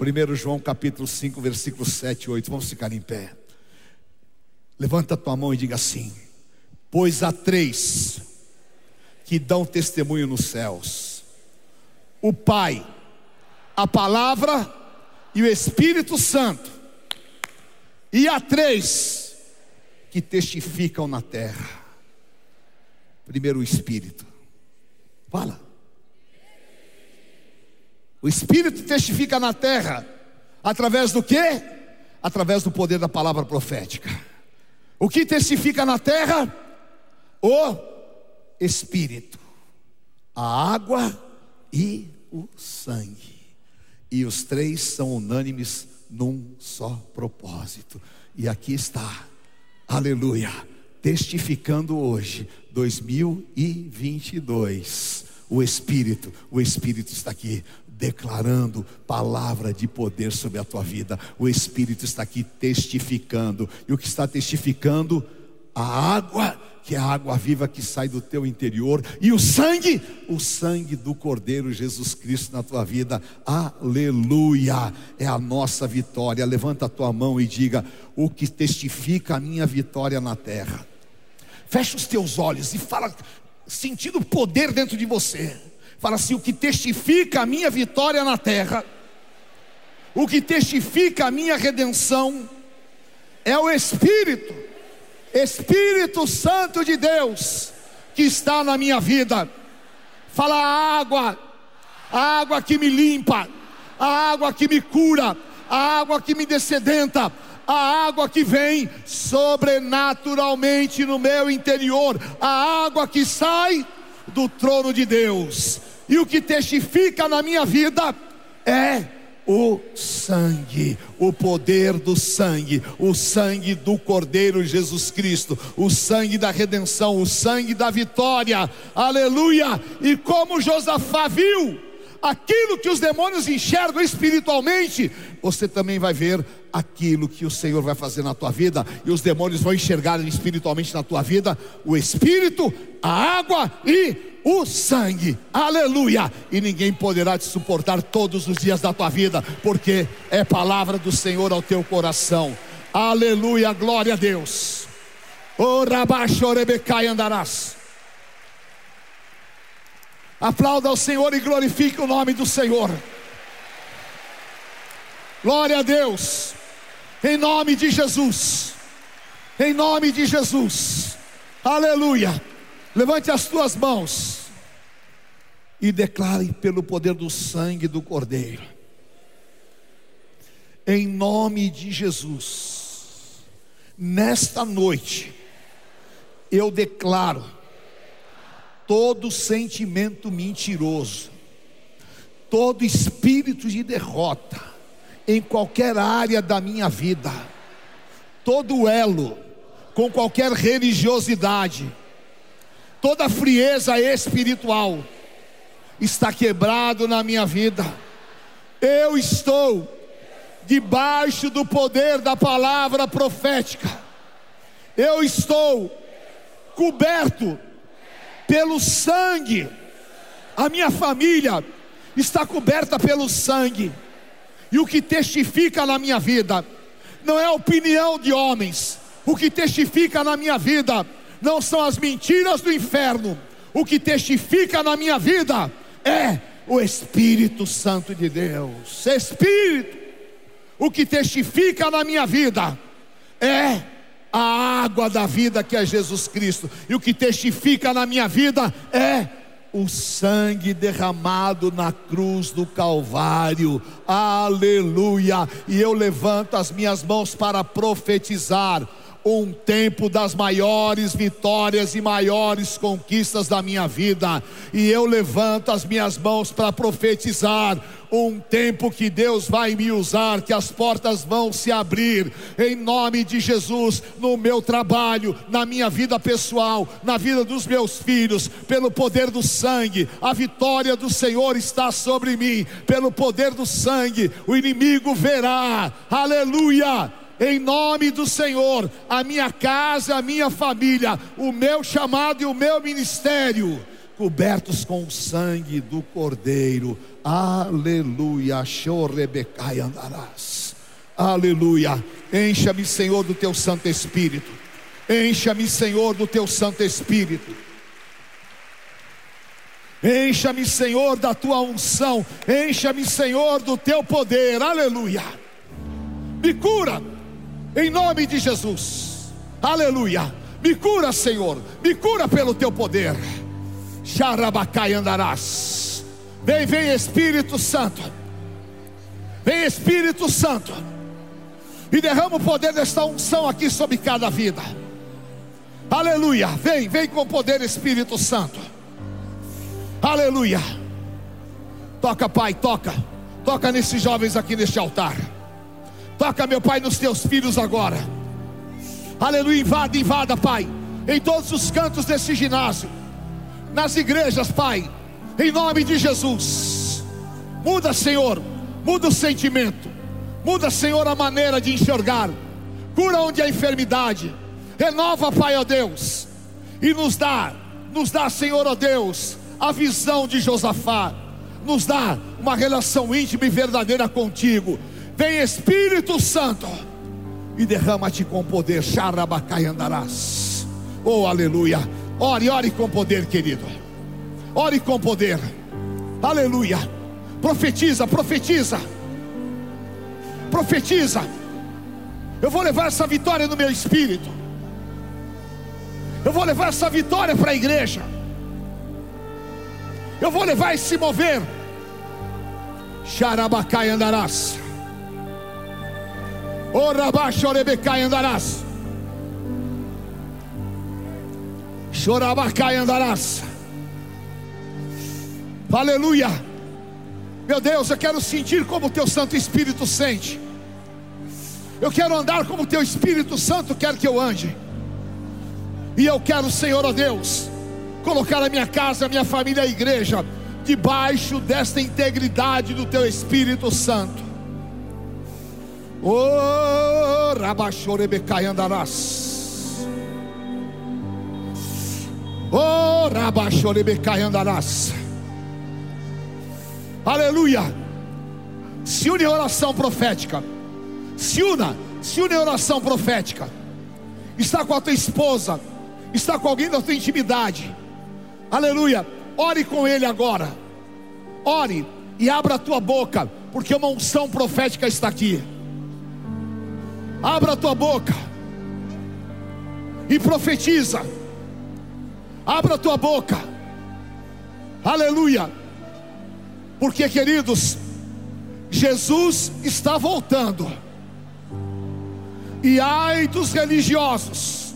1 João capítulo 5, versículos 7 e 8. Vamos ficar em pé. Levanta a tua mão e diga assim: Pois há três que dão testemunho nos céus: o Pai, a Palavra e o Espírito Santo. E há três que testificam na terra. Primeiro o Espírito. Fala. O Espírito testifica na terra através do quê? Através do poder da palavra profética. O que testifica na terra? O Espírito, a água e o sangue. E os três são unânimes num só propósito. E aqui está, aleluia, testificando hoje, 2022. O Espírito, o Espírito está aqui declarando palavra de poder sobre a tua vida. O Espírito está aqui testificando. E o que está testificando? A água, que é a água viva que sai do teu interior, e o sangue, o sangue do Cordeiro Jesus Cristo na tua vida. Aleluia! É a nossa vitória. Levanta a tua mão e diga: o que testifica a minha vitória na terra. Fecha os teus olhos e fala, sentindo o poder dentro de você. Fala assim: o que testifica a minha vitória na terra, o que testifica a minha redenção, é o Espírito, Espírito Santo de Deus, que está na minha vida. Fala a água, a água que me limpa, a água que me cura, a água que me descedenta, a água que vem sobrenaturalmente no meu interior, a água que sai do trono de Deus e o que testifica na minha vida é o sangue, o poder do sangue, o sangue do Cordeiro Jesus Cristo, o sangue da redenção, o sangue da vitória, aleluia. E como Josafá viu aquilo que os demônios enxergam espiritualmente, você também vai ver aquilo que o Senhor vai fazer na tua vida, e os demônios vão enxergar espiritualmente na tua vida o Espírito, a água e o sangue, aleluia, e ninguém poderá te suportar todos os dias da tua vida, porque é palavra do Senhor ao teu coração, aleluia, glória a Deus. O rabachorebecai andarás. Aplauda ao Senhor e glorifique o nome do Senhor. Glória a Deus. Em nome de Jesus. Em nome de Jesus. Aleluia. Levante as tuas mãos e declare pelo poder do sangue do Cordeiro, em nome de Jesus, nesta noite, eu declaro todo sentimento mentiroso, todo espírito de derrota, em qualquer área da minha vida, todo elo com qualquer religiosidade, toda frieza espiritual está quebrado na minha vida. Eu estou debaixo do poder da palavra profética. Eu estou coberto pelo sangue. A minha família está coberta pelo sangue. E o que testifica na minha vida não é a opinião de homens. O que testifica na minha vida não são as mentiras do inferno. O que testifica na minha vida é o Espírito Santo de Deus. Espírito, o que testifica na minha vida é a água da vida que é Jesus Cristo, e o que testifica na minha vida é o sangue derramado na cruz do Calvário, aleluia. E eu levanto as minhas mãos para profetizar um tempo das maiores vitórias e maiores conquistas da minha vida, e eu levanto as minhas mãos para profetizar um tempo que Deus vai me usar, que as portas vão se abrir, em nome de Jesus, no meu trabalho, na minha vida pessoal, na vida dos meus filhos, pelo poder do sangue, a vitória do Senhor está sobre mim, pelo poder do sangue, o inimigo verá, aleluia em nome do Senhor, a minha casa, a minha família, o meu chamado e o meu ministério, cobertos com o sangue do Cordeiro. Aleluia. Chorebecai andarás. Aleluia. Encha-me, Senhor, do teu Santo Espírito. Encha-me, Senhor, do teu Santo Espírito. Encha-me, Senhor, da tua unção. Encha-me, Senhor, do teu poder. Aleluia. Me cura em nome de Jesus, aleluia. Me cura, Senhor, me cura pelo teu poder. Xarabacai andarás. Vem, vem Espírito Santo. Vem Espírito Santo. E derrama o poder desta unção aqui sobre cada vida. Aleluia. Vem, vem com o poder Espírito Santo. Aleluia. Toca, Pai, toca. Toca nesses jovens aqui neste altar. Toca, meu Pai, nos teus filhos agora. Aleluia, invada, invada, Pai. Em todos os cantos desse ginásio. Nas igrejas, Pai. Em nome de Jesus. Muda, Senhor. Muda o sentimento. Muda, Senhor, a maneira de enxergar. Cura onde há enfermidade. Renova, Pai, ó Deus. E nos dá, nos dá, Senhor, ó Deus, a visão de Josafá. Nos dá uma relação íntima e verdadeira contigo Vem Espírito Santo e derrama-te com poder. Xarabacai andarás. Oh, aleluia. Ore, ore com poder, querido. Ore com poder. Aleluia. Profetiza, profetiza. Profetiza. Eu vou levar essa vitória no meu espírito. Eu vou levar essa vitória para a igreja. Eu vou levar esse mover. Xarabacai andarás. Orabachorebecai andarás. Chorabacai andarás. Aleluia. Meu Deus, eu quero sentir como o teu Santo Espírito sente. Eu quero andar como o teu Espírito Santo quer que eu ande. E eu quero, Senhor, ó Deus, colocar a minha casa, a minha família, a igreja, debaixo desta integridade do teu Espírito Santo. Oh, Rabachorebecai andarás. Oh, Rabachorebecai andarás. Aleluia. Se une em oração profética. Se una, se une em oração profética. Está com a tua esposa, está com alguém da tua intimidade. Aleluia. Ore com ele agora. Ore e abra a tua boca, porque uma unção profética está aqui. Abra a tua boca e profetiza. Abra a tua boca. Aleluia. Porque, queridos, Jesus está voltando. E ai dos religiosos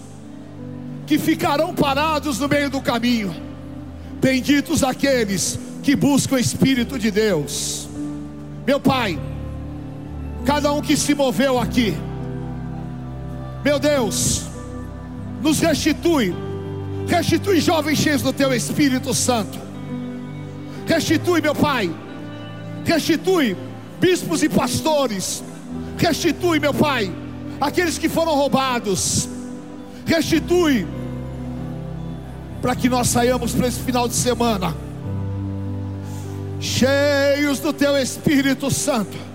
que ficarão parados no meio do caminho. Benditos aqueles que buscam o Espírito de Deus. Meu Pai, cada um que se moveu aqui, meu Deus, nos restitui, restitui jovens cheios do Teu Espírito Santo, restitui, meu Pai, restitui bispos e pastores, restitui, meu Pai, aqueles que foram roubados, restitui, para que nós saiamos para esse final de semana, cheios do Teu Espírito Santo.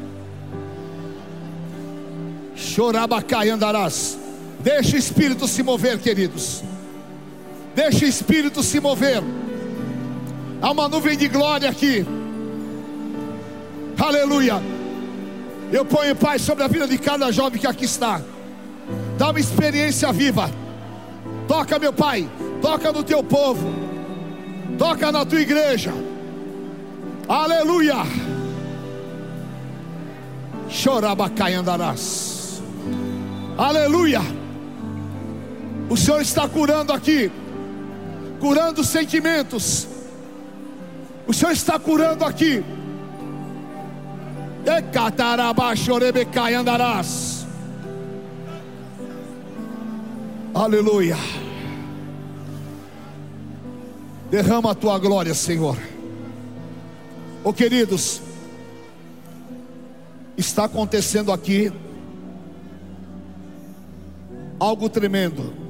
Chorabacai andarás. Deixa o Espírito se mover, queridos. Deixa o Espírito se mover. Há uma nuvem de glória aqui. Aleluia. Eu ponho paz sobre a vida de cada jovem que aqui está. Dá uma experiência viva. Toca, meu Pai. Toca no teu povo. Toca na tua igreja. Aleluia. Chorabacai andarás. Aleluia. O Senhor está curando aqui. Curando sentimentos. O Senhor está curando aqui andarás. Aleluia. Derrama a tua glória, Senhor. Oh, queridos, está acontecendo aqui algo tremendo.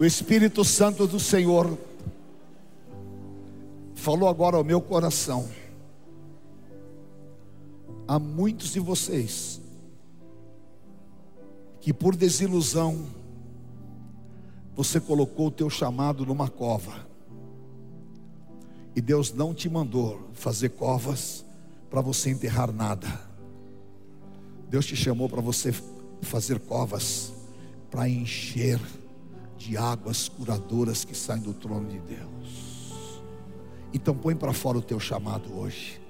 O Espírito Santo do Senhor falou agora ao meu coração há muitos de vocês que por desilusão você colocou o teu chamado numa cova. E Deus não te mandou fazer covas para você enterrar nada. Deus te chamou para você fazer covas para encher de águas curadoras que saem do trono de Deus. Então põe para fora o teu chamado hoje.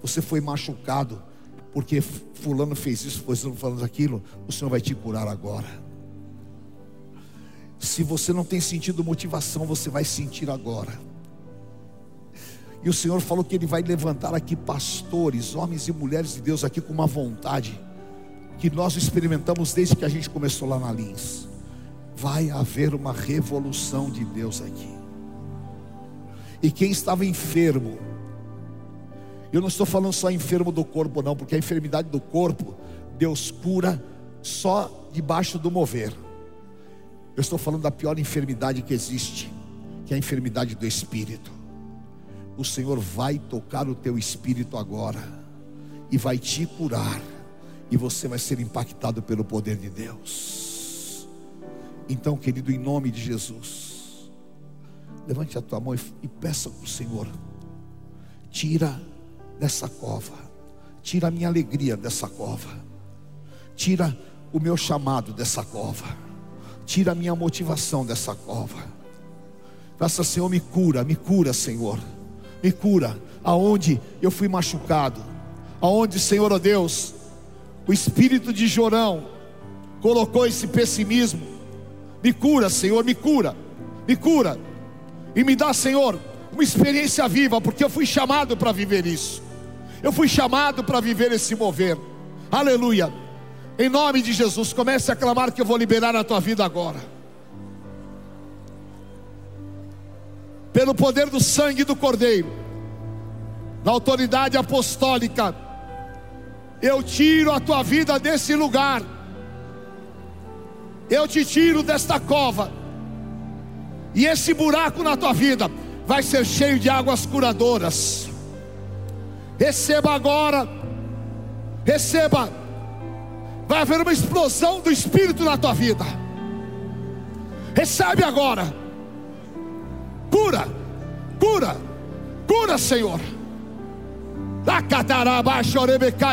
Você foi machucado porque fulano fez isso, fulano falando aquilo, o Senhor vai te curar agora. Se você não tem sentido motivação, você vai sentir agora. E o Senhor falou que Ele vai levantar aqui pastores, homens e mulheres de Deus aqui com uma vontade que nós experimentamos desde que a gente começou lá na Lins. Vai haver uma revolução de Deus aqui. E quem estava enfermo, eu não estou falando só enfermo do corpo, não, porque a enfermidade do corpo, Deus cura só debaixo do mover. Eu estou falando da pior enfermidade que existe, que é a enfermidade do espírito. O Senhor vai tocar o teu espírito agora e vai te curar, e você vai ser impactado pelo poder de Deus. Então, querido, em nome de Jesus, levante a tua mão e peça para o Senhor, tira dessa cova. Tira a minha alegria dessa cova. Tira o meu chamado dessa cova. Tira a minha motivação dessa cova. Faça, Senhor, me cura, me cura, Senhor. Me cura aonde eu fui machucado. Aonde, Senhor, ó oh Deus, o espírito de Jorão colocou esse pessimismo. Me cura, Senhor, me cura. Me cura. E me dá, Senhor, uma experiência viva, porque eu fui chamado para viver isso. Eu fui chamado para viver esse mover. Aleluia. Em nome de Jesus, comece a clamar que eu vou liberar a tua vida agora. Pelo poder do sangue do Cordeiro, da autoridade apostólica, eu tiro a tua vida desse lugar. Eu te tiro desta cova. E esse buraco na tua vida vai ser cheio de águas curadoras. Receba agora. Receba. Vai haver uma explosão do Espírito na tua vida. Recebe agora. Cura. Cura. Cura, Senhor.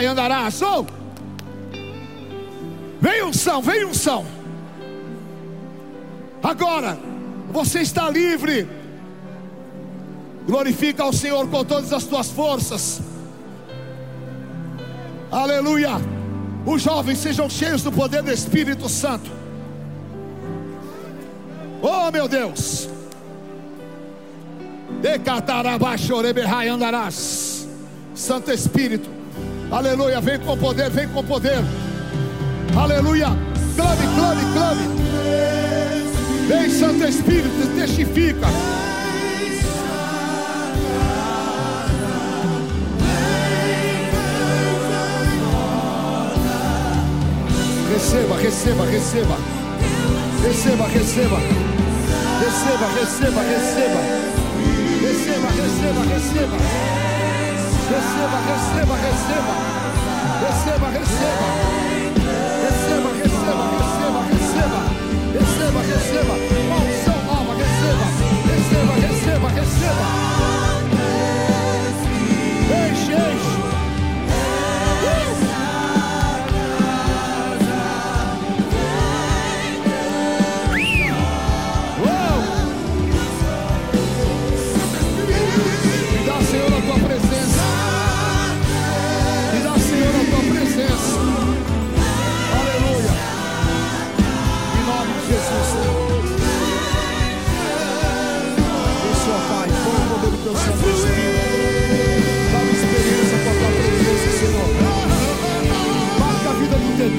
andarás. Oh. Vem unção, vem unção. Agora, você está livre Glorifica ao Senhor com todas as tuas forças. Aleluia. Os jovens sejam cheios do poder do Espírito Santo. Oh meu Deus. Santo Espírito. Aleluia. Vem com poder, vem com poder. Aleluia. Clame, clame, clame. Vem, Santo Espírito, testifica. Receba, receba, receba. Receba, receba. Receba, receba, receba. Receba, receba, receba. Receba, receba, receba. Receba, receba. Receba, Receba,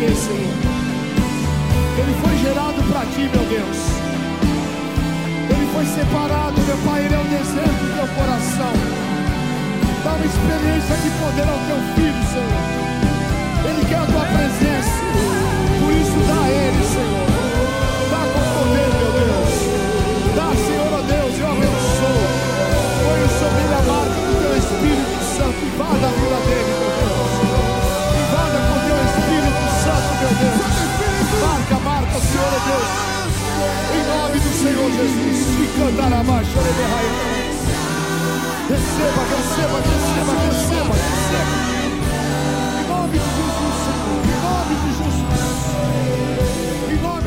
Senhor. Ele foi gerado para ti, meu Deus. Ele foi separado, meu Pai, Ele é o desejo do teu coração. Dá uma experiência de poder ao teu filho, Senhor. Ele quer a tua presença. Por isso dá a Ele, Senhor. Dá com poder, meu Deus. Dá, Senhor, Deus, eu abençoo. Põe sobre a marca do teu Espírito Santo. Invada a vida dele, Deus. Em nome do Senhor Jesus. E cantar a marcha abaixo, Receba, receba, receba, receba, receba. Em nome de Jesus, Senhor. Em nome de Jesus. Em nome